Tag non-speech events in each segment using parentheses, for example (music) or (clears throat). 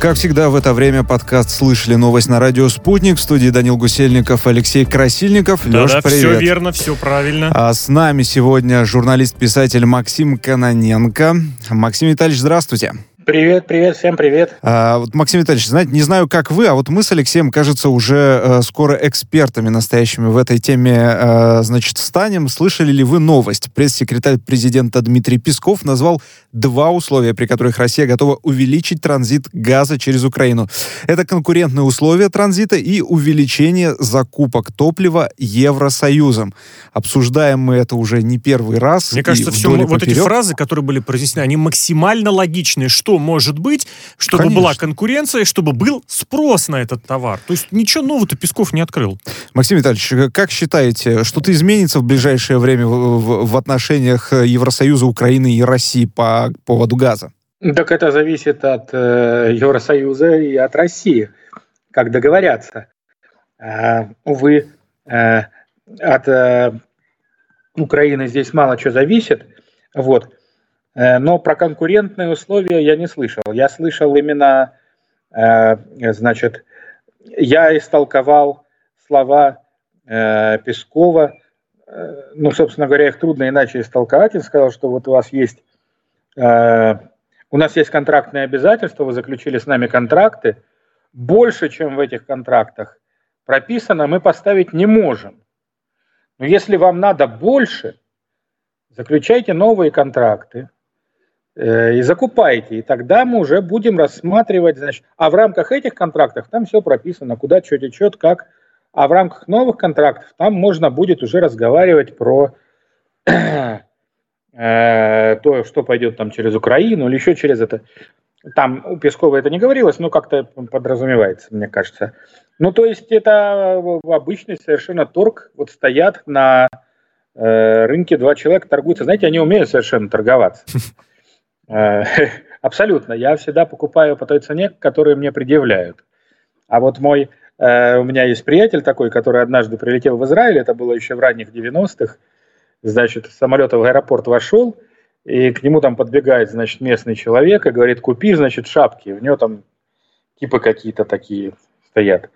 Как всегда, в это время подкаст «Слышали новость» на радио «Спутник». В студии Данил Гусельников, Алексей Красильников. Да, Леш, да, привет. все верно, все правильно. А с нами сегодня журналист-писатель Максим Каноненко. Максим Витальевич, здравствуйте. Привет, привет, всем привет. А, вот, Максим Витальевич, знаете, не знаю, как вы, а вот мы с Алексеем, кажется, уже э, скоро экспертами настоящими в этой теме, э, значит, станем. Слышали ли вы новость? Пресс-секретарь президента Дмитрий Песков назвал два условия, при которых Россия готова увеличить транзит газа через Украину. Это конкурентные условия транзита и увеличение закупок топлива Евросоюзом. Обсуждаем мы это уже не первый раз. Мне кажется, все, вот эти фразы, которые были произнесены, они максимально логичные. Что может быть, чтобы Конечно. была конкуренция, чтобы был спрос на этот товар? То есть ничего нового-то Песков не открыл. Максим Витальевич, как считаете, что-то изменится в ближайшее время в, в- в отношениях Евросоюза, Украины и России по поводу газа? Так это зависит от э, Евросоюза и от России, как договорятся. А, увы, э, от э, Украины здесь мало чего зависит. Вот. Э, но про конкурентные условия я не слышал. Я слышал именно, э, значит, я истолковал слова э, Пескова. Ну, собственно говоря, их трудно иначе истолковать. Он сказал, что вот у вас есть у нас есть контрактные обязательства, вы заключили с нами контракты. Больше, чем в этих контрактах прописано, мы поставить не можем. Но если вам надо больше, заключайте новые контракты и закупайте. И тогда мы уже будем рассматривать, значит, а в рамках этих контрактов там все прописано, куда что течет, как. А в рамках новых контрактов там можно будет уже разговаривать про (clears throat) э, то, что пойдет там через Украину или еще через это. Там у Пескова это не говорилось, но как-то подразумевается, мне кажется. Ну, то есть это обычный совершенно торг. Вот стоят на э, рынке два человека, торгуются. Знаете, они умеют совершенно торговаться. (laughs) Э, (laughs) Абсолютно. Я всегда покупаю по той цене, которую мне предъявляют. А вот мой, э, у меня есть приятель такой, который однажды прилетел в Израиль, это было еще в ранних 90-х, значит, самолета в аэропорт вошел, и к нему там подбегает, значит, местный человек и говорит, купи, значит, шапки. У него там типа какие-то такие стоят.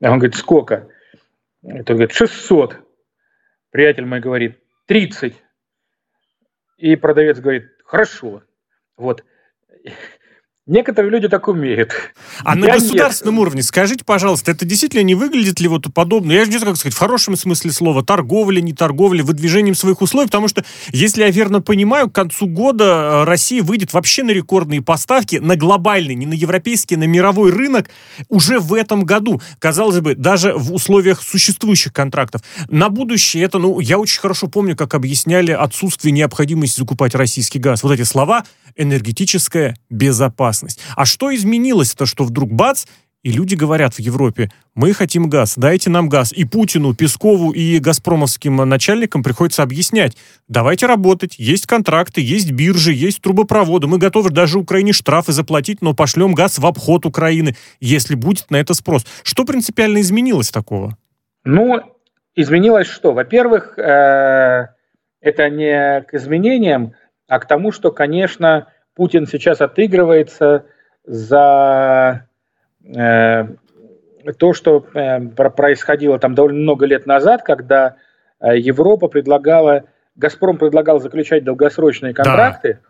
А он говорит, сколько? Это говорит, 600. Приятель мой говорит, 30. И продавец говорит, хорошо. Вот. Некоторые люди так умеют. А на государственном нет. уровне, скажите, пожалуйста, это действительно не выглядит ли вот подобно, я же не знаю, как сказать, в хорошем смысле слова, торговля, не торговля, выдвижением своих условий, потому что, если я верно понимаю, к концу года э, Россия выйдет вообще на рекордные поставки, на глобальный, не на европейский, на мировой рынок уже в этом году. Казалось бы, даже в условиях существующих контрактов. На будущее это, ну, я очень хорошо помню, как объясняли отсутствие необходимости закупать российский газ. Вот эти слова энергетическая безопасность. А что изменилось-то, что вдруг бац, и люди говорят в Европе, мы хотим газ, дайте нам газ. И Путину, Пескову и газпромовским начальникам приходится объяснять, давайте работать, есть контракты, есть биржи, есть трубопроводы, мы готовы даже Украине штрафы заплатить, но пошлем газ в обход Украины, если будет на это спрос. Что принципиально изменилось такого? Ну, изменилось что? Во-первых, э, это не к изменениям, а к тому, что, конечно, Путин сейчас отыгрывается за э, то, что э, про- происходило там довольно много лет назад, когда э, Европа предлагала, Газпром предлагал заключать долгосрочные контракты,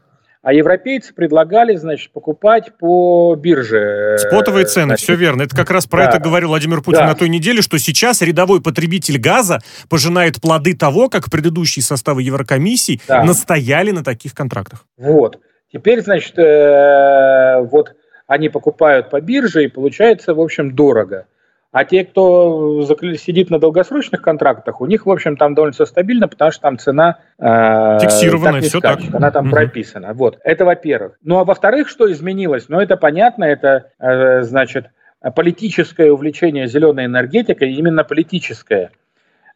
а европейцы предлагали, значит, покупать по бирже. э, Спотовые цены, значит, все верно. Это как раз про да. это говорил Владимир Путин Да. на той неделе, что сейчас рядовой потребитель газа пожинает плоды того, как предыдущие составы Еврокомиссии Да. настояли на таких контрактах. Вот. Теперь, значит, э, вот они покупают по бирже, и получается, в общем, дорого. А те, кто сидит на долгосрочных контрактах, у них, в общем, там довольно все стабильно, потому что там цена э, Фиксированная, скачет, так. Она там Мгм. прописана. Вот. Это во-первых. Ну, а во-вторых, что изменилось? Ну, это понятно, это, э, значит, политическое увлечение зеленой энергетикой, именно политическое,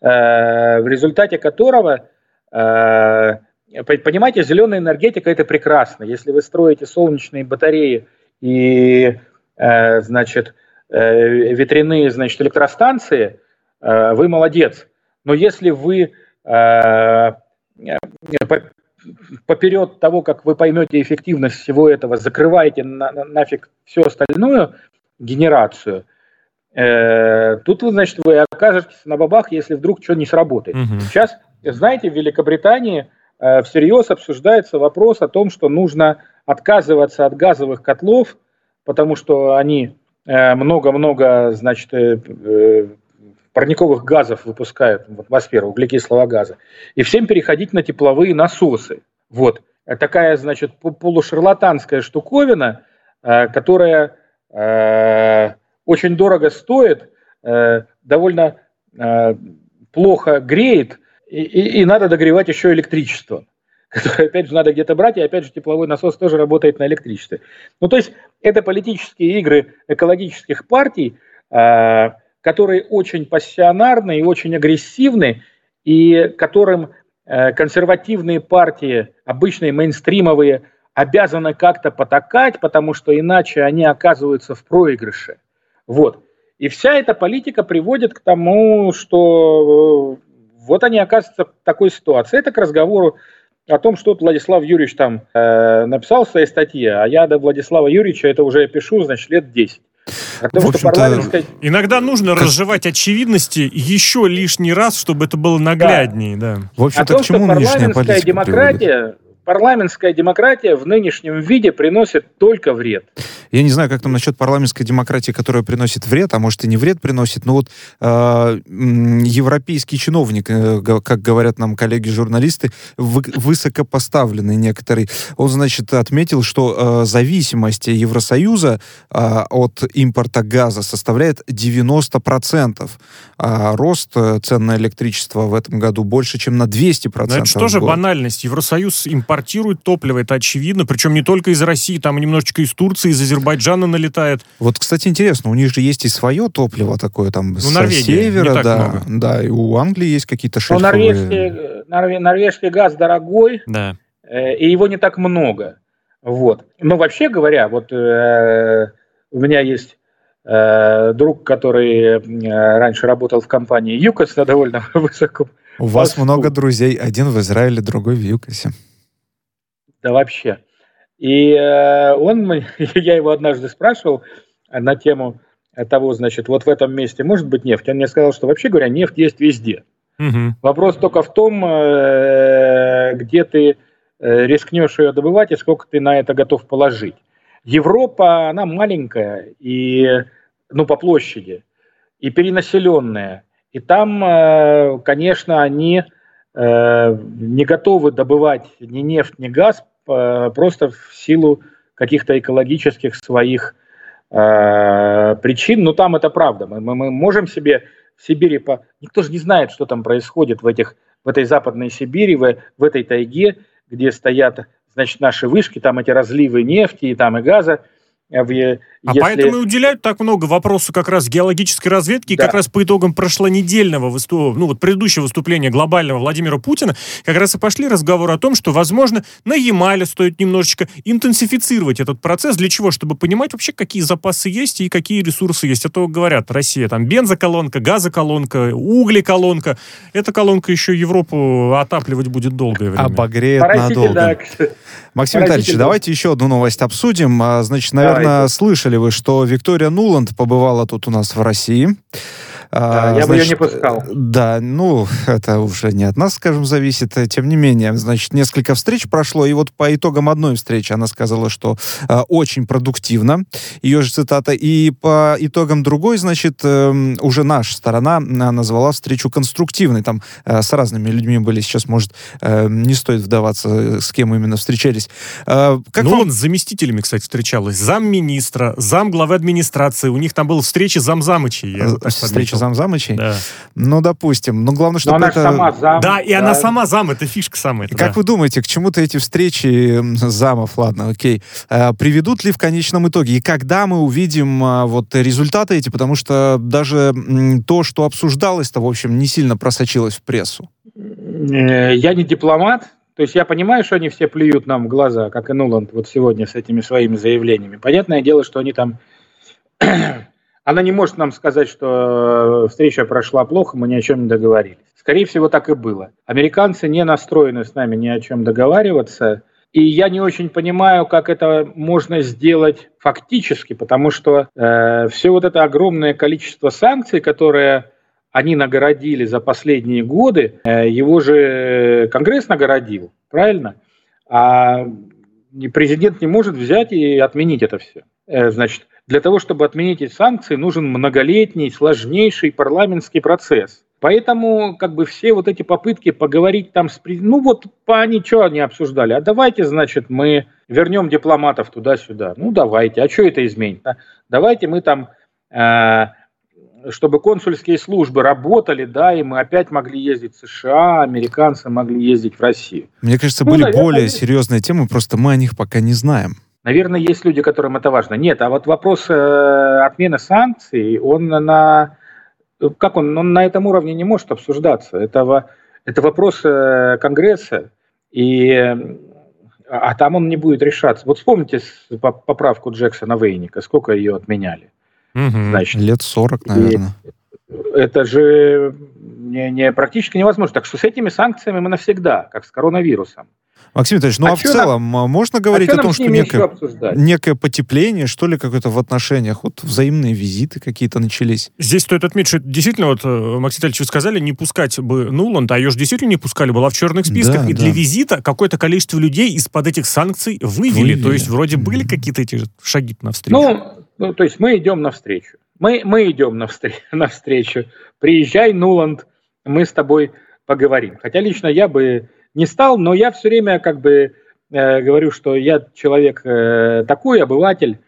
э, в результате которого э, Понимаете, зеленая энергетика это прекрасно. Если вы строите солнечные батареи и, э, значит, э, ветряные, значит, электростанции, э, вы молодец. Но если вы э, э, по- поперед того, как вы поймете эффективность всего этого, закрываете на, на, нафиг всю остальную генерацию, э, тут, вы, значит, вы окажетесь на бабах, если вдруг что не сработает. Угу. Сейчас, знаете, в Великобритании э, всерьез обсуждается вопрос о том, что нужно отказываться от газовых котлов, потому что они э, много-много, значит, э, э, парниковых газов выпускают в атмосферу, углекислого газа, и всем переходить на тепловые насосы. Вот. Такая, значит, полушарлатанская штуковина, э, которая э, очень дорого стоит, э, довольно плохо греет, и, и, и надо догревать еще электричество, которое, опять же, надо где-то брать, и, опять же, тепловой насос тоже работает на электричестве. Ну, то есть, это политические игры экологических партий, которые очень пассионарны и очень агрессивны, и которым э, консервативные партии, обычные мейнстримовые, обязаны как-то потакать, потому что иначе они оказываются в проигрыше. Вот. И вся эта политика приводит к тому, что э, вот они оказываются в такой ситуации. Это к разговору о том, что Владислав Юрьевич там э, написал в своей статье, а я до Владислава Юрьевича это уже пишу, значит, лет 10. Потому что парламентская... Иногда нужно как... разжевать очевидности еще лишний раз, чтобы это было нагляднее. Да. Да. В общем-то, к чему парламентская демократия, приводит? Парламентская демократия в нынешнем виде приносит только вред. Я не знаю, как там насчет парламентской демократии, которая приносит вред, а может и не вред приносит, но вот э, европейский чиновник, э, как говорят нам коллеги-журналисты, вы, высокопоставленный некоторый, он, значит, отметил, что э, зависимость Евросоюза э, от импорта газа составляет 90%, а рост э, цен на электричество в этом году больше, чем на 200%. Но это же банальность? Евросоюз импортирует топливо, это очевидно, причем не только из России, там немножечко из Турции, из Азербайджана, налетает. Вот, кстати, интересно, у них же есть и свое топливо такое там ну, с Норвегия, севера, да, много. да, и у Англии есть какие-то шельфовые... Но норвежский, норвег, норвежский газ дорогой, да. э, и его не так много. Вот. Но вообще говоря, вот э, у меня есть э, друг, который э, раньше работал в компании ЮКОС на (laughs) довольно высоком... У вас много друзей, один в Израиле, другой в ЮКОСе. Да вообще. И э, он, (laughs) я его однажды спрашивал на тему того, значит, вот в этом месте может быть нефть. Он мне сказал, что вообще говоря, нефть есть везде. Угу. Вопрос только в том, э, где ты э, рискнешь ее добывать и сколько ты на это готов положить. Европа, она маленькая и, ну, по площади, и перенаселенная. И там, конечно, они не готовы добывать ни нефть, ни газ просто в силу каких-то экологических своих э, причин. Но там это правда. Мы, мы, мы можем себе в Сибири... По... Никто же не знает, что там происходит в, этих, в этой западной Сибири, в, в этой тайге, где стоят значит, наши вышки, там эти разливы нефти и там и газа. А в, а если... поэтому и уделяют так много вопросу как раз геологической разведки, да. и как раз по итогам прошлонедельного выступ... ну вот предыдущего выступления глобального Владимира Путина, как раз и пошли разговоры о том, что, возможно, на Ямале стоит немножечко интенсифицировать этот процесс. Для чего? Чтобы понимать вообще, какие запасы есть и какие ресурсы есть. Это говорят, Россия там бензоколонка, газоколонка, углеколонка. Эта колонка еще Европу отапливать будет долгое время. Обогреет надолго. Да. Максим Витальевич, давайте еще одну новость обсудим. А, значит, наверное, наверное, слышали вы, что Виктория Нуланд побывала тут у нас в России. Да, я значит, бы ее не пускал. Да, ну, это уже не от нас, скажем, зависит. Тем не менее, значит, несколько встреч прошло, и вот по итогам одной встречи она сказала, что э, очень продуктивно, ее же цитата, и по итогам другой, значит, э, уже наша сторона назвала встречу конструктивной. Там э, с разными людьми были, сейчас, может, э, не стоит вдаваться, с кем именно встречались. Э, как ну, вам... он с заместителями, кстати, встречалась. Замминистра, зам главы администрации. У них там был встреча замзамычей. Встреча замзамычей? Да. Ну, допустим. Ну, главное, чтобы это... сама зам. Да, и да. она сама зам, это фишка самая. Как да. вы думаете, к чему-то эти встречи замов, ладно, окей, э, приведут ли в конечном итоге? И когда мы увидим э, вот результаты эти? Потому что даже то, что обсуждалось-то, в общем, не сильно просочилось в прессу. Э, я не дипломат, то есть я понимаю, что они все плюют нам в глаза, как и Нуланд вот сегодня с этими своими заявлениями. Понятное дело, что они там она не может нам сказать, что э, встреча прошла плохо, мы ни о чем не договорились. Скорее всего, так и было. Американцы не настроены с нами ни о чем договариваться. И я не очень понимаю, как это можно сделать фактически, потому что э, все вот это огромное количество санкций, которые они нагородили за последние годы, э, его же Конгресс нагородил, правильно? А президент не может взять и отменить это все. Э, значит, для того, чтобы отменить эти санкции, нужен многолетний, сложнейший парламентский процесс. Поэтому как бы все вот эти попытки поговорить там с... Ну вот они что они обсуждали? А давайте, значит, мы вернем дипломатов туда-сюда. Ну давайте. А что это изменит? А? Давайте мы там... Э, чтобы консульские службы работали, да, и мы опять могли ездить в США, американцы могли ездить в Россию. Мне кажется, ну, были наверное, более серьезные темы, просто мы о них пока не знаем. Наверное, есть люди, которым это важно. Нет, а вот вопрос э, отмены санкций, он на как он, он на этом уровне не может обсуждаться. Это, это вопрос э, Конгресса, и, а там он не будет решаться. Вот вспомните поправку Джексона Вейника, сколько ее отменяли. Угу, Значит, лет 40, наверное. Это же не, не, практически невозможно. Так что с этими санкциями мы навсегда, как с коронавирусом. Максим Витальевич, ну а, а в целом нам, можно говорить а о том, что некое, некое потепление, что ли, какое-то в отношениях, вот взаимные визиты какие-то начались? Здесь стоит отметить, что действительно, вот, э, Максим Витальевич, вы сказали, не пускать бы Нуланд, а ее же действительно не пускали, была в черных списках, да, и да. для визита какое-то количество людей из-под этих санкций вывели, вывели. то есть вроде были какие-то эти шаги навстречу. Ну, ну, то есть мы идем навстречу. Мы, мы идем навстречу, (laughs) навстречу. Приезжай, Нуланд, мы с тобой поговорим. Хотя лично я бы не стал, но я все время как бы э, говорю, что я человек э, такой, обыватель,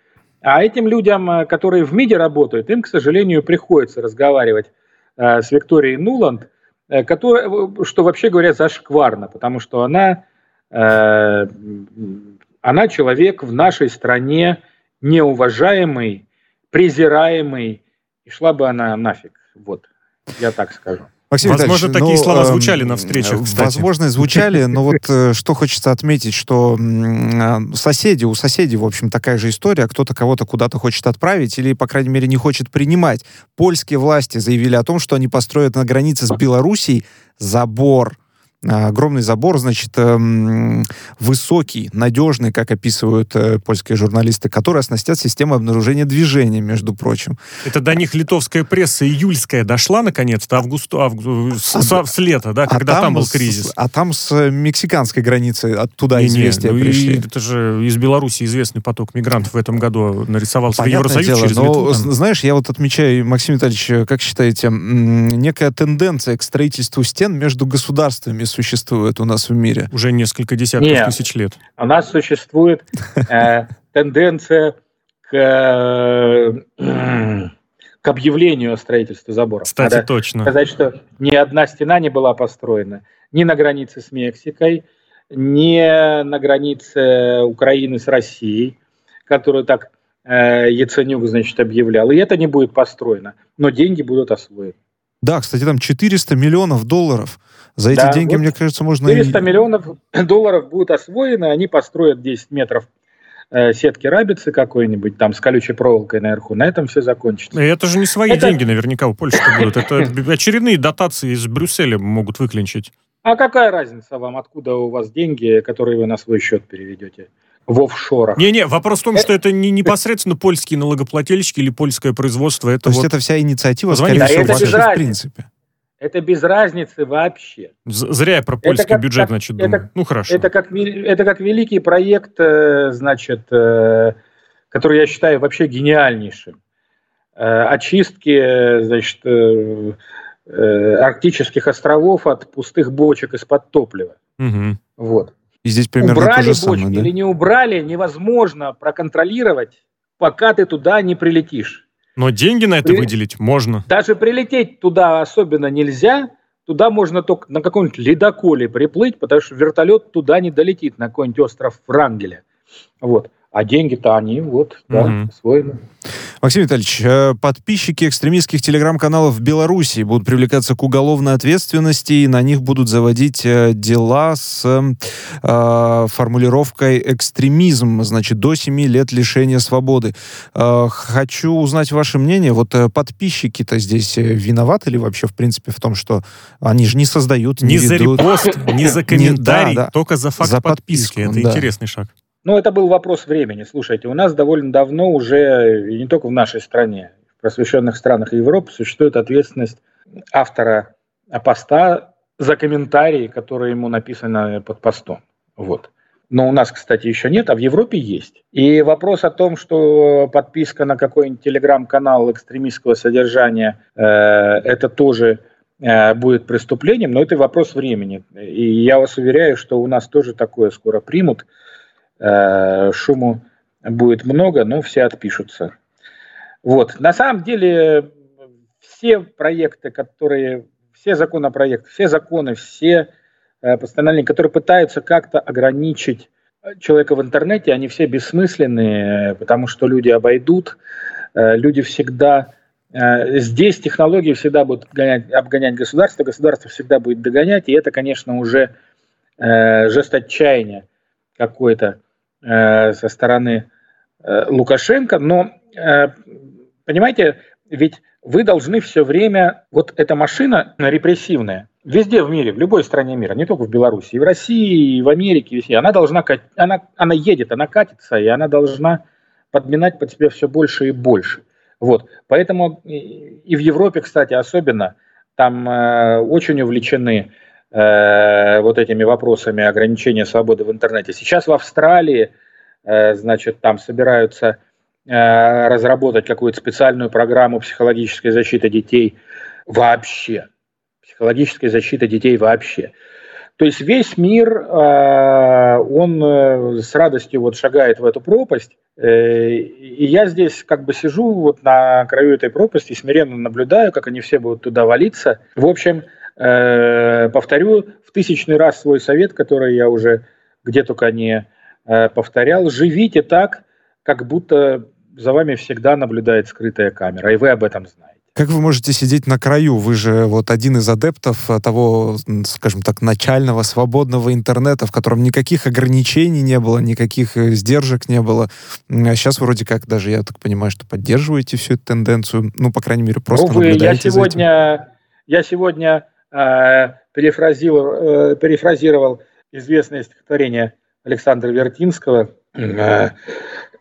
а этим людям, э, которые в МИДе работают, им, к сожалению, приходится разговаривать э, с Викторией Нуланд, э, которая, что вообще говоря зашкварно, потому что она, э, она человек в нашей стране неуважаемый, презираемый, и шла бы она нафиг. Вот, я так скажу. Максим Возможно, такие ну, слова звучали на встречах, кстати. Возможно, звучали, но вот э, (laughs) что хочется отметить, что а, соседи, у соседей, в общем, такая же история. Кто-то кого-то куда-то хочет отправить или, по крайней мере, не хочет принимать. Польские власти заявили о том, что они построят на границе с Белоруссией забор огромный забор, значит, эм, высокий, надежный, как описывают э, польские журналисты, который оснастят системой обнаружения движения, между прочим. Это до них литовская пресса июльская дошла, наконец-то, августу, август, с, а, с лета, да, когда а там, там был кризис. С, а там с мексиканской границы оттуда не, известия не, ну пришли. И, это же из Беларуси известный поток мигрантов в этом году нарисовался Понятное в Евросоюз дело, через но, Литву. Знаешь, я вот отмечаю, Максим Витальевич, как считаете, некая тенденция к строительству стен между государствами существует у нас в мире? Уже несколько десятков Нет, тысяч лет. У нас существует э, (laughs) тенденция к, э, к объявлению о строительстве забора. Кстати, Надо точно. сказать, что ни одна стена не была построена ни на границе с Мексикой, ни на границе Украины с Россией, которую так э, Яценюк, значит, объявлял. И это не будет построено, но деньги будут освоены. Да, кстати, там 400 миллионов долларов. За эти да, деньги, вот мне кажется, можно... 400 и... миллионов (coughs) долларов будут освоены, они построят 10 метров э, сетки рабицы какой-нибудь, там, с колючей проволокой наверху. На этом все закончится. И это же не свои это... деньги наверняка у Польши (coughs) будут. Это очередные дотации из Брюсселя могут выклинчить. А какая разница вам, откуда у вас деньги, которые вы на свой счет переведете? В офшорах. Не-не, вопрос в том, что это не непосредственно польские налогоплательщики или польское производство. Это То вот... есть это вся инициатива, скорее всего, это в принципе. Это без разницы вообще. Зря я про польский как, бюджет, как, значит, думаю. Это, ну, хорошо. Это как, это как великий проект, э, значит, э, который я считаю вообще гениальнейшим. Э, очистки, значит, арктических островов от пустых бочек из-под топлива. Угу. Вот. И здесь примерно убрали то же бочки самое, да? или не убрали, невозможно проконтролировать, пока ты туда не прилетишь. Но деньги на это При... выделить можно. Даже прилететь туда особенно нельзя. Туда можно только на каком-нибудь ледоколе приплыть, потому что вертолет туда не долетит, на какой-нибудь остров Врангеля. Вот. А деньги-то они вот, да, угу. освоены. Максим Витальевич, э, подписчики экстремистских телеграм-каналов в Беларуси будут привлекаться к уголовной ответственности, и на них будут заводить э, дела с э, формулировкой экстремизм, значит, до 7 лет лишения свободы. Э, хочу узнать ваше мнение. Вот э, подписчики-то здесь виноваты ли вообще, в принципе, в том, что они же не создают, не, не за ведут... репост, не за комментарий, да, да. только за факт за подписки. Это да. интересный шаг. Ну, это был вопрос времени. Слушайте, у нас довольно давно уже, и не только в нашей стране, в просвещенных странах Европы существует ответственность автора поста за комментарии, которые ему написаны под постом. Вот. Но у нас, кстати, еще нет, а в Европе есть. И вопрос о том, что подписка на какой-нибудь телеграм-канал экстремистского содержания э, это тоже э, будет преступлением, но это вопрос времени. И я вас уверяю, что у нас тоже такое скоро примут. Э, шуму будет много, но все отпишутся. Вот. На самом деле все проекты, которые, все законопроекты, все законы, все э, постановления, которые пытаются как-то ограничить человека в интернете, они все бессмысленные, потому что люди обойдут, э, люди всегда... Здесь технологии всегда будут гонять, обгонять государство, государство всегда будет догонять, и это, конечно, уже жест отчаяния какой-то. Э, со стороны э, Лукашенко, но, э, понимаете, ведь вы должны все время, вот эта машина репрессивная, везде в мире, в любой стране мира, не только в Беларуси, и в России, и в Америке, везде, она должна, она, она едет, она катится, и она должна подминать под себя все больше и больше. Вот. Поэтому и в Европе, кстати, особенно, там э, очень увлечены Э, вот этими вопросами ограничения свободы в интернете. Сейчас в Австралии, э, значит, там собираются э, разработать какую-то специальную программу психологической защиты детей вообще. Психологической защиты детей вообще. То есть весь мир, он с радостью вот шагает в эту пропасть, и я здесь как бы сижу вот на краю этой пропасти, смиренно наблюдаю, как они все будут туда валиться. В общем, Э, повторю в тысячный раз свой совет, который я уже где только не э, повторял. Живите так, как будто за вами всегда наблюдает скрытая камера, и вы об этом знаете. Как вы можете сидеть на краю? Вы же вот один из адептов того, скажем так, начального свободного интернета, в котором никаких ограничений не было, никаких э, сдержек не было. А сейчас вроде как даже, я так понимаю, что поддерживаете всю эту тенденцию. Ну, по крайней мере, просто Увы, наблюдаете я сегодня, я сегодня Э, перефразировал, э, перефразировал известное стихотворение Александра Вертинского э,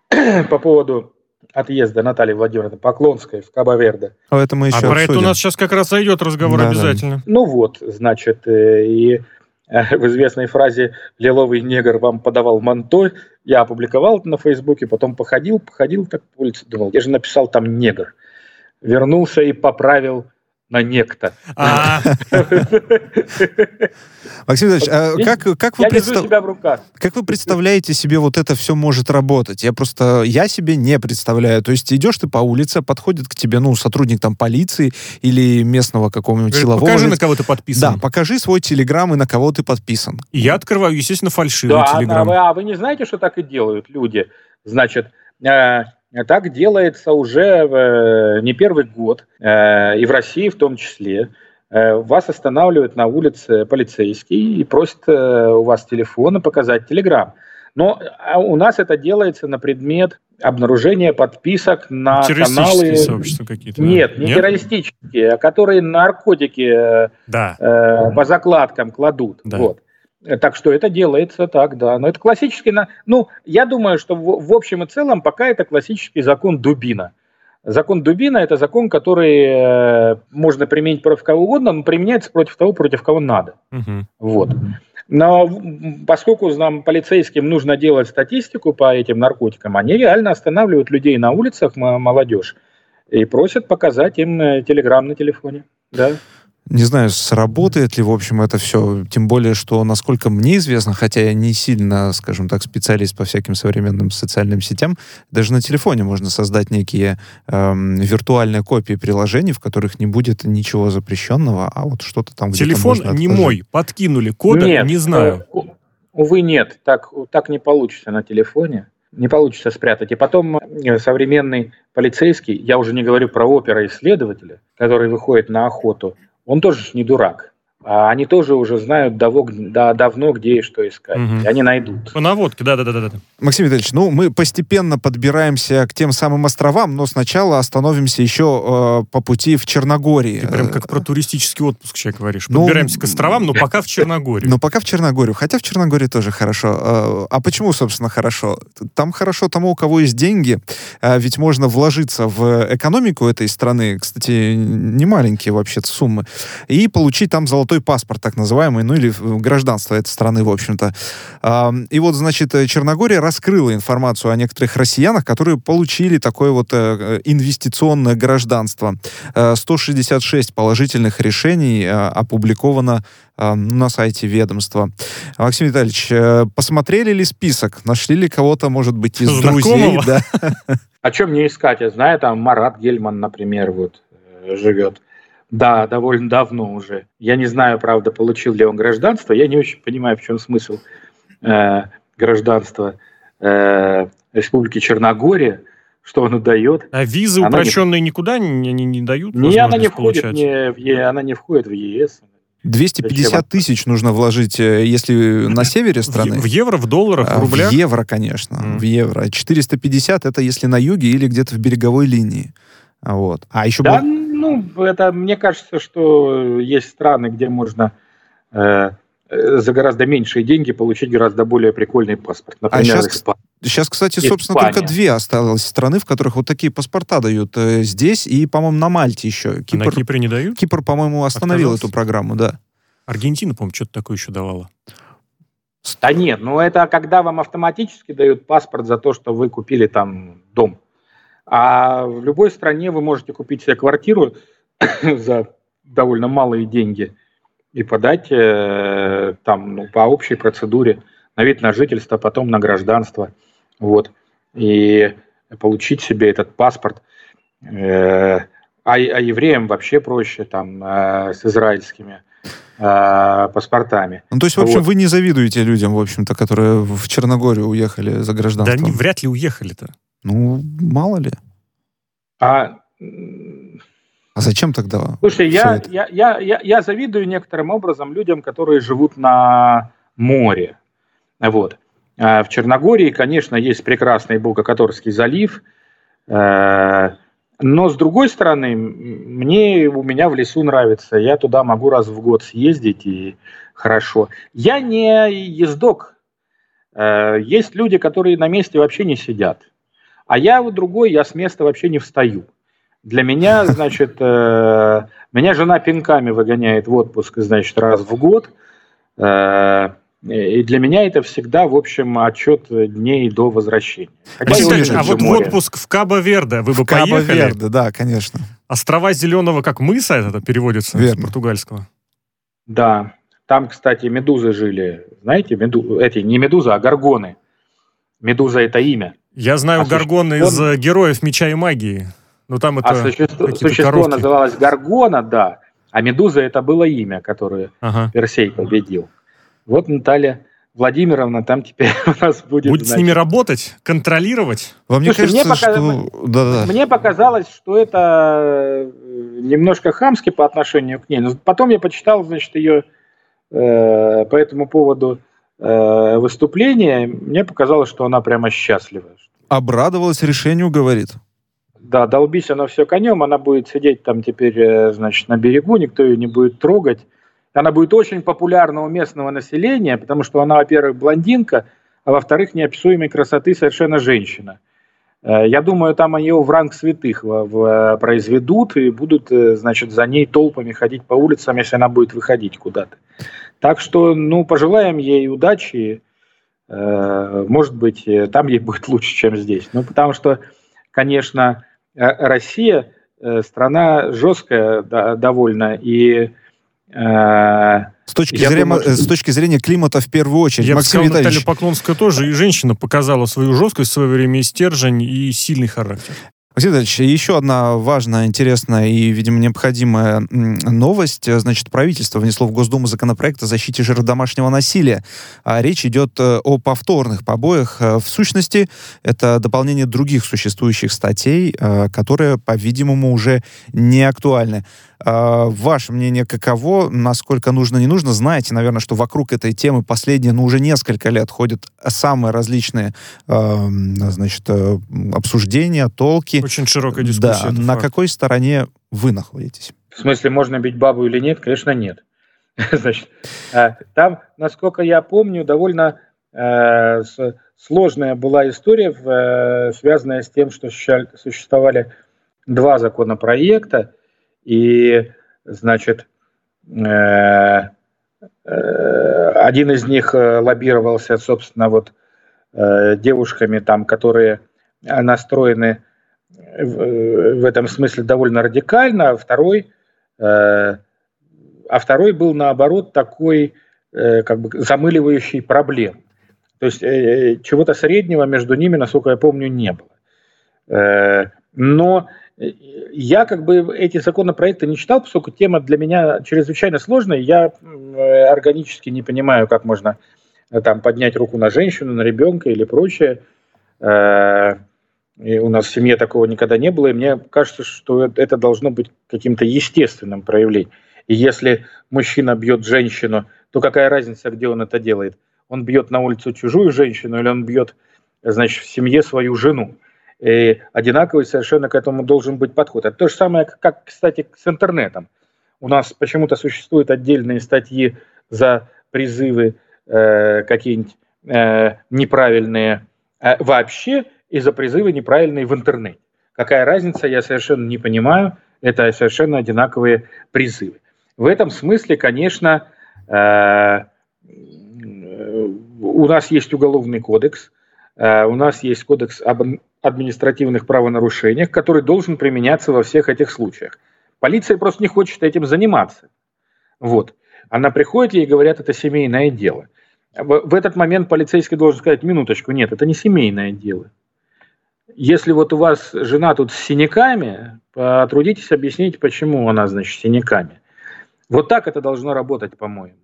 (clears throat) по поводу отъезда Натальи Владимировны Поклонской в Кабаверде. А это мы еще А про это у нас сейчас как раз зайдет разговор да, обязательно. Да. Ну вот, значит, и в известной фразе «Лиловый негр вам подавал манто», я опубликовал это на Фейсбуке, потом походил, походил так по улице, думал, я же написал там «негр». Вернулся и поправил на некто. А. (laughs) Максим Ильич, а как, как, вы представ... как вы представляете себе вот это все может работать? Я просто, я себе не представляю. То есть идешь ты по улице, подходит к тебе, ну, сотрудник там полиции или местного какого-нибудь силового... Покажи, на кого ты подписан. Да, покажи свой телеграм и на кого ты подписан. И я открываю, естественно, фальшивый да, телеграм. А, а вы не знаете, что так и делают люди? Значит, э, так делается уже э, не первый год, э, и в России в том числе. Э, вас останавливают на улице полицейский и просят у вас телефона показать телеграм. Но а у нас это делается на предмет обнаружения подписок на каналы... сообщества какие-то? Нет, не Нет? террористические, а которые наркотики да. э, по закладкам кладут. Да. Вот. Так что это делается так, да. Но это классический... Ну, я думаю, что в, в общем и целом пока это классический закон Дубина. Закон Дубина – это закон, который э, можно применить против кого угодно, но применяется против того, против кого надо. Угу. Вот. Но поскольку нам, полицейским, нужно делать статистику по этим наркотикам, они реально останавливают людей на улицах, молодежь, и просят показать им э, телеграм на телефоне. Да. Не знаю, сработает ли, в общем, это все. Тем более, что, насколько мне известно, хотя я не сильно, скажем так, специалист по всяким современным социальным сетям, даже на телефоне можно создать некие эм, виртуальные копии приложений, в которых не будет ничего запрещенного, а вот что-то там Телефон не мой. Подкинули кода, нет, не знаю. Увы, нет. Так, так не получится на телефоне. не получится спрятать. И потом э, современный полицейский, я уже не говорю про опера-исследователя, который выходит на охоту, он тоже не дурак. А они тоже уже знают давно, да, давно где и что искать. Угу. И они найдут. По наводке, да-да-да. Максим Витальевич, ну мы постепенно подбираемся к тем самым островам, но сначала остановимся еще э, по пути в Черногории. Ты прям как про туристический отпуск сейчас говоришь. Ну, подбираемся к островам, но пока в Черногорию. Но пока в Черногорию. Хотя в Черногории тоже хорошо. Э, а почему, собственно, хорошо? Там хорошо тому, у кого есть деньги. Э, ведь можно вложиться в экономику этой страны, кстати, не маленькие вообще-то суммы, и получить там золотой золотой паспорт, так называемый, ну или гражданство этой страны, в общем-то. И вот, значит, Черногория раскрыла информацию о некоторых россиянах, которые получили такое вот э, инвестиционное гражданство. 166 э, положительных решений э, опубликовано на сайте ведомства. Максим Витальевич, посмотрели ли список? Нашли ли кого-то, может быть, из Знакомого? друзей? Да. (laughs) О чем мне искать? Я знаю, там Марат Гельман, например, вот живет. Да, довольно давно уже. Я не знаю, правда, получил ли он гражданство. Я не очень понимаю, в чем смысл э, гражданства э, Республики Черногория, что оно дает. А визы она упрощенные не... никуда не, не, не дают? Не, она не входит не в, е, она не входит в ЕС. 250 тысяч нужно вложить, э, если на севере страны. В, в евро, в долларах, в а, рублях? В евро, конечно, mm. в евро. 450 это если на юге или где-то в береговой линии. Вот. А еще... Да, ну, это, мне кажется, что есть страны, где можно э, э, за гораздо меньшие деньги получить гораздо более прикольный паспорт. Например, а сейчас, Испания. сейчас, кстати, собственно, Испания. только две осталось страны, в которых вот такие паспорта дают. Э, здесь и, по-моему, на Мальте еще. Кипр, а на Кипре не дают? Кипр, по-моему, остановил Отказался? эту программу, да. Аргентина, по-моему, что-то такое еще давала. Да нет, ну это когда вам автоматически дают паспорт за то, что вы купили там дом. А в любой стране вы можете купить себе квартиру (coughs) за довольно малые деньги и подать э, там ну, по общей процедуре на вид на жительство, потом на гражданство. Вот. И получить себе этот паспорт. Э, а, а евреям вообще проще там э, с израильскими э, паспортами. Ну, то есть, в общем, вот. вы не завидуете людям, в общем-то, которые в Черногорию уехали за гражданством? Да они вряд ли уехали-то. Ну, мало ли. А, а зачем тогда? Слушай, я, я, я, я, я завидую некоторым образом людям, которые живут на море. Вот. А в Черногории, конечно, есть прекрасный Булгакоторский залив, э, но с другой стороны, мне у меня в лесу нравится, я туда могу раз в год съездить и хорошо. Я не ездок. Э, есть люди, которые на месте вообще не сидят. А я вот другой, я с места вообще не встаю. Для меня, (laughs) значит, э, меня жена пинками выгоняет в отпуск, значит, раз в год. Э, и для меня это всегда, в общем, отчет дней до возвращения. Хотя а вот море. в отпуск в Кабо-Верде вы бы в поехали? Кабо-Верде, да, конечно. Острова Зеленого, как мыса, это переводится Верно. с португальского. Да, там, кстати, медузы жили. Знаете, меду... эти не медузы, а горгоны. Медуза это имя. Я знаю а Гаргона из «Героев меча и магии». Но там это а существо, существо коровки. называлось Гаргона, да. А Медуза это было имя, которое ага. Персей победил. Вот Наталья Владимировна там теперь (laughs) у нас будет... Будет значит... с ними работать, контролировать? Вам не кажется, мне пока... что... Да, да. Мне показалось, что это э, немножко хамски по отношению к ней. Но потом я почитал, значит, ее э, по этому поводу э, выступление. Мне показалось, что она прямо счастлива. Обрадовалась решению, говорит. Да, долбись она все конем, она будет сидеть там теперь, э, значит, на берегу, никто ее не будет трогать. Она будет очень популярна у местного населения, потому что она, во-первых, блондинка, а во-вторых, неописуемой красоты совершенно женщина. Э, я думаю, там ее в ранг святых э, произведут и будут, значит, за ней толпами ходить по улицам, если она будет выходить куда-то. Так что, ну, пожелаем ей удачи. Может быть, там ей будет (laughs) лучше, чем здесь. Ну, потому что, конечно, Э, Россия э, страна жесткая да, довольно и э, с точки, зрения, думаю, что... с точки зрения климата в первую очередь. Я Максим сказал, Наталья Поклонская тоже и женщина показала свою жесткость в свое время, и стержень, и сильный характер. Максим Ильич, еще одна важная, интересная и, видимо, необходимая новость. Значит, правительство внесло в Госдуму законопроект о защите жертв домашнего насилия. А речь идет э, о повторных побоях. Э, в сущности, это дополнение других существующих статей, э, которые, по-видимому, уже не актуальны. А, ваше мнение каково? Насколько нужно, не нужно? Знаете, наверное, что вокруг этой темы последние, ну, уже несколько лет ходят самые различные, э, значит, обсуждения, толки. Очень широкая дискуссия. Да. На факт. какой стороне вы находитесь? В смысле, можно бить бабу или нет? Конечно, нет. (laughs) Значит, э, там, насколько я помню, довольно э, сложная была история, э, связанная с тем, что существовали два законопроекта, и, значит, э, э, один из них э, лоббировался, собственно, вот девушками, там, которые настроены в этом смысле довольно радикально, а второй, а второй был, наоборот, такой как бы замыливающий проблем. То есть чего-то среднего между ними, насколько я помню, не было. Но я как бы эти законопроекты не читал, поскольку тема для меня чрезвычайно сложная. Я органически не понимаю, как можно э, там поднять руку на женщину, на ребенка или прочее. Э, и у нас в семье такого никогда не было, и мне кажется, что это должно быть каким-то естественным проявлением. И если мужчина бьет женщину, то какая разница, где он это делает? Он бьет на улицу чужую женщину или он бьет, значит, в семье свою жену? И одинаковый совершенно к этому должен быть подход. Это то же самое, как, кстати, с интернетом. У нас почему-то существуют отдельные статьи за призывы э, какие-нибудь э, неправильные э, вообще и за призывы неправильные в интернете. Какая разница, я совершенно не понимаю. Это совершенно одинаковые призывы. В этом смысле, конечно, э, у нас есть уголовный кодекс, у нас есть кодекс об административных правонарушениях, который должен применяться во всех этих случаях. Полиция просто не хочет этим заниматься. Вот. Она приходит, ей говорят, это семейное дело. В, этот момент полицейский должен сказать, минуточку, нет, это не семейное дело. Если вот у вас жена тут с синяками, потрудитесь объяснить, почему она, значит, с синяками. Вот так это должно работать, по-моему.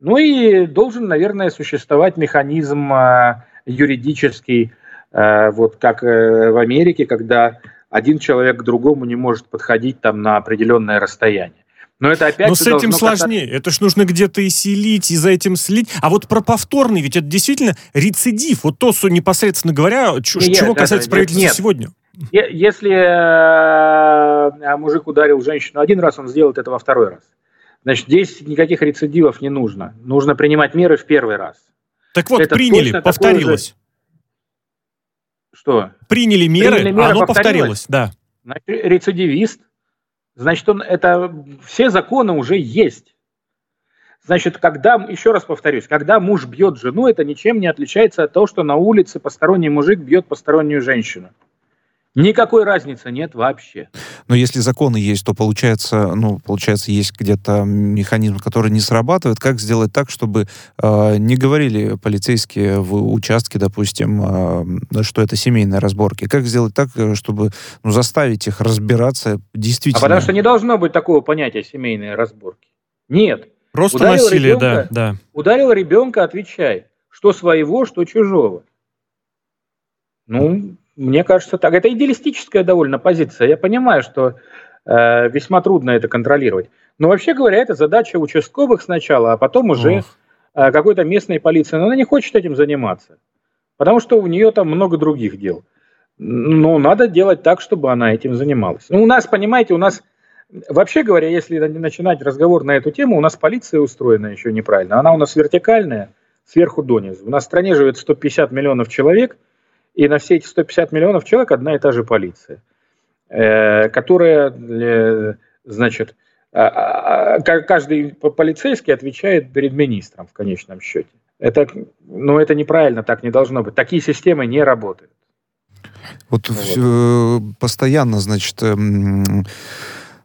Ну и должен, наверное, существовать механизм а, юридический Э, вот как э, в Америке, когда один человек к другому не может подходить там на определенное расстояние. Но это опять Но с этим сложнее. Касаться... Это ж нужно где-то и селить, и за этим следить. А вот про повторный, ведь это действительно рецидив. Вот то, что непосредственно говоря, ч- нет, чего это, касается правительства нет. сегодня. Если э, мужик ударил женщину один раз, он сделает это во второй раз. Значит, здесь никаких рецидивов не нужно. Нужно принимать меры в первый раз. Так вот, это приняли, повторилось. Же, что? Приняли меры, Приняли меры оно повторилось. повторилось. Да. Значит, рецидивист. Значит, он, это все законы уже есть. Значит, когда, еще раз повторюсь, когда муж бьет жену, это ничем не отличается от того, что на улице посторонний мужик бьет постороннюю женщину. Никакой разницы нет вообще. Но если законы есть, то получается, ну, получается, есть где-то механизм, который не срабатывает. Как сделать так, чтобы э, не говорили полицейские в участке, допустим, э, что это семейные разборки? Как сделать так, э, чтобы ну, заставить их разбираться действительно? А потому что не должно быть такого понятия семейные разборки. Нет. Просто ударил насилие, ребенка, да, да. Ударил ребенка, отвечай. Что своего, что чужого. Ну, мне кажется, так. Это идеалистическая довольно позиция. Я понимаю, что э, весьма трудно это контролировать. Но вообще говоря, это задача участковых сначала, а потом уже э, какой-то местной полиции. Но она не хочет этим заниматься, потому что у нее там много других дел. Но надо делать так, чтобы она этим занималась. Ну, у нас, понимаете, у нас Вообще говоря, если начинать разговор на эту тему, у нас полиция устроена еще неправильно. Она у нас вертикальная, сверху донизу. У нас в стране живет 150 миллионов человек – и на все эти 150 миллионов человек одна и та же полиция, э, которая, э, значит, а, а, а, каждый полицейский отвечает перед министром в конечном счете. Это, ну, это неправильно, так не должно быть. Такие системы не работают. Вот, вот. постоянно, значит, эм,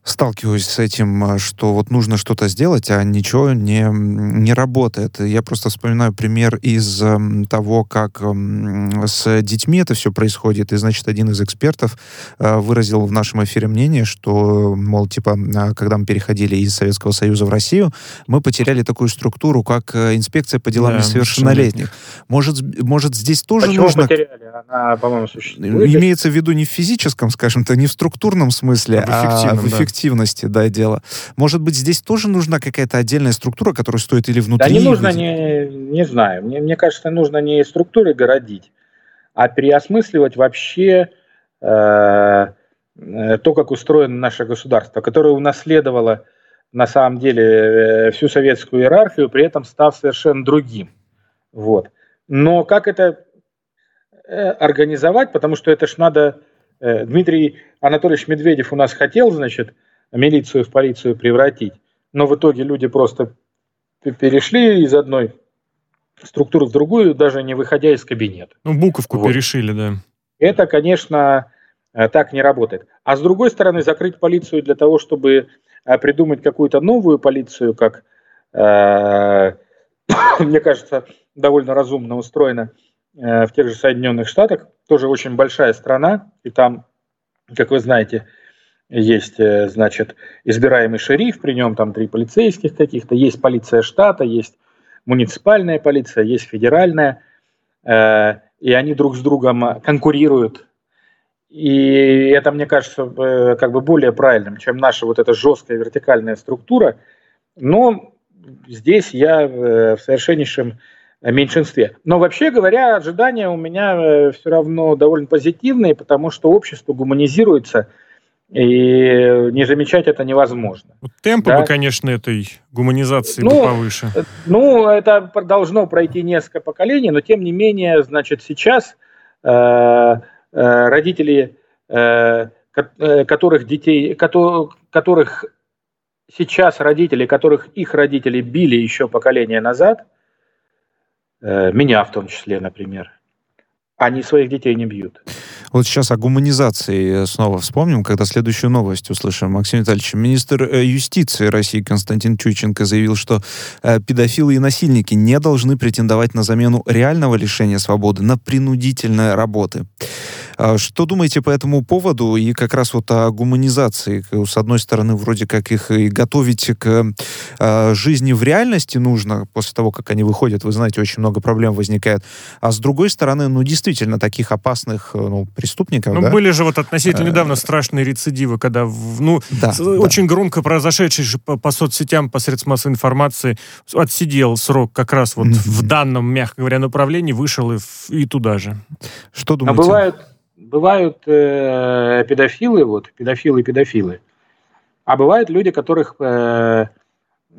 сталкиваюсь с этим, э, что вот нужно что-то сделать, а ничего не, не работает. Я просто вспоминаю пример из того, как с детьми это все происходит. И, значит, один из экспертов э, выразил в нашем эфире мнение, что, мол, типа, а, когда мы переходили из Советского Союза в Россию, мы потеряли такую структуру, как э, инспекция по делам да, несовершеннолетних. Может, может, здесь тоже Почему нужно... потеряли? Она, по-моему, существует. Имеется в виду не в физическом, скажем-то, не в структурном смысле, а, а в эффективном эффективности, да, дело. Может быть, здесь тоже нужна какая-то отдельная структура, которая стоит или внутри? Да не нужно, не, не знаю. Мне, мне кажется, нужно не структуры городить, а переосмысливать вообще э, э, то, как устроено наше государство, которое унаследовало на самом деле э, всю советскую иерархию, при этом став совершенно другим. Вот. Но как это э, организовать, потому что это ж надо... Дмитрий Анатольевич Медведев у нас хотел, значит, милицию в полицию превратить. Но в итоге люди просто перешли из одной структуры в другую, даже не выходя из кабинета. Ну, буковку вот. перешили, да. Это, конечно, э, так не работает. А с другой стороны, закрыть полицию для того, чтобы э, придумать какую-то новую полицию, как, э, (coughs) мне кажется, довольно разумно устроено э, в тех же Соединенных Штатах, тоже очень большая страна, и там, как вы знаете, есть, э, значит, избираемый шериф, при нем там три полицейских каких-то, есть полиция штата, есть муниципальная полиция, есть федеральная, э, и они друг с другом конкурируют. И это, мне кажется, э, как бы более правильным, чем наша вот эта жесткая вертикальная структура. Но здесь я в совершеннейшем меньшинстве. Но вообще говоря, ожидания у меня все равно довольно позитивные, потому что общество гуманизируется – и не замечать это невозможно. Темпы да? бы, конечно, этой гуманизации ну, повыше. Ну, это должно пройти несколько поколений, но тем не менее, значит, сейчас э, э, родители, э, э которых детей, которых, которых сейчас родители, которых их родители били еще поколение назад, э, меня в том числе, например, они своих детей не бьют. Вот сейчас о гуманизации снова вспомним, когда следующую новость услышим. Максим Витальевич, министр э, юстиции России Константин Чуйченко заявил, что э, педофилы и насильники не должны претендовать на замену реального лишения свободы на принудительные работы. А что думаете по этому поводу и как раз вот о гуманизации? С одной стороны, вроде как их и готовить к э, жизни в реальности нужно после того, как они выходят. Вы знаете, очень много проблем возникает. А с другой стороны, ну, действительно, таких опасных ну, преступников. Ну, да? были же вот относительно недавно страшные рецидивы, когда, ну, да, очень да. громко произошедший по, по соцсетям, по средствам массовой информации, отсидел срок как раз вот mm-hmm. в данном, мягко говоря, направлении, вышел и, и туда же. Что думаете? А бывают бывают э, педофилы, вот, педофилы педофилы, а бывают люди, которых э,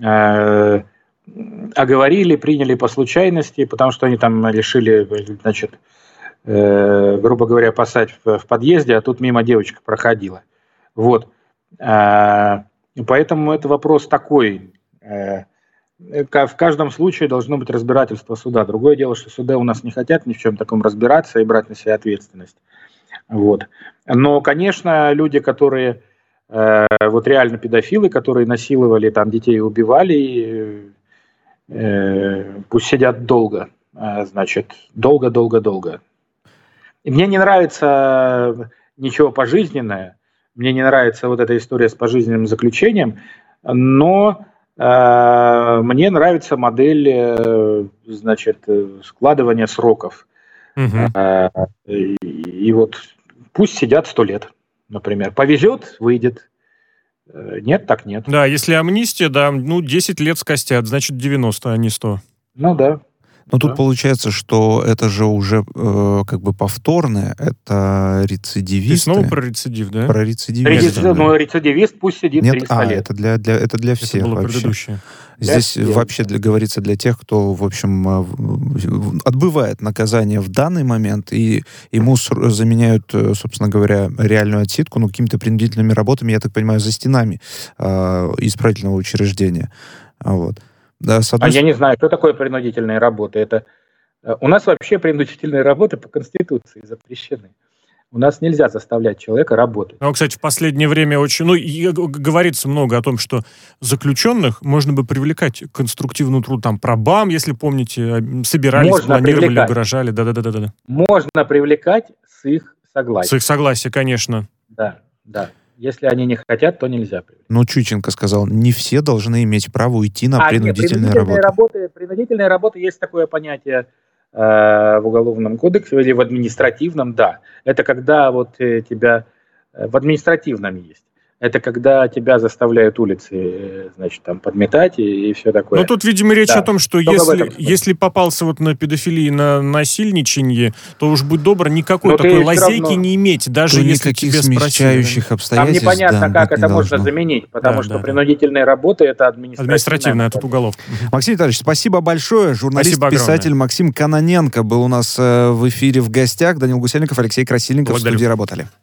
э, оговорили, приняли по случайности, потому что они там решили, значит, э, грубо говоря, пасать в, в подъезде, а тут мимо девочка проходила. Вот. Э, поэтому это вопрос такой. Э, в каждом случае должно быть разбирательство суда. Другое дело, что суды у нас не хотят ни в чем таком разбираться и брать на себя ответственность. Вот. Но, конечно, люди, которые э, вот реально педофилы, которые насиловали там детей убивали, э, пусть сидят долго, э, значит, долго-долго-долго. И мне не нравится ничего пожизненное, мне не нравится вот эта история с пожизненным заключением, но э, мне нравится модель, э, значит, складывания сроков. Угу. Э, и, и вот Пусть сидят сто лет, например. Повезет, выйдет. Э, нет, так нет. Да, если амнистия, да, ну, 10 лет скостят, значит 90, а не 100. Ну да. Но да. тут получается, что это же уже э, как бы повторное, это рецидивист. Ты снова про рецидив, да? Про рецидивист. Рецидив, да. Ну, рецидивист пусть сидит Нет, 300 а, лет. это для, для, это для всех это было вообще. предыдущее. Здесь для вообще для, говорится для тех, кто, в общем, э, отбывает наказание в данный момент, и ему заменяют, э, собственно говоря, реальную отсидку, ну, какими-то принудительными работами, я так понимаю, за стенами э, исправительного учреждения. Вот. С одной... А я не знаю, что такое принудительные работы. Это э, у нас вообще принудительные работы по Конституции запрещены. У нас нельзя заставлять человека работать. Ну, кстати, в последнее время очень... Ну, говорится много о том, что заключенных можно бы привлекать к конструктивному труду. Там про БАМ, если помните, собирались, можно планировали, привлекать. угрожали. Да-да-да. Можно привлекать с их согласия. С их согласия, конечно. Да, да. Если они не хотят, то нельзя. Ну, Чученко сказал, не все должны иметь право уйти на а, принудительные нет, принудительные работы. работы. Принудительные работы есть такое понятие э, в уголовном кодексе или в административном, да. Это когда вот э, тебя э, в административном есть это когда тебя заставляют улицы, э, значит, там подметать и, и все такое. Ну, тут, видимо, речь да. о том, что если, если попался вот на педофилии, на насильничании, то уж будь добр, никакой Но такой лазейки равно... не иметь, даже если тебе смягчающих обстоятельств. Там непонятно, да, как это можно заменить, потому да, что да, принудительная да. работа это административная. Административная, это уголовка. Максим Витальевич, спасибо большое. Журналист-писатель Максим Каноненко был у нас э, в эфире в гостях. Данил Гусельников, Алексей Красильников Благодарю. в студии работали.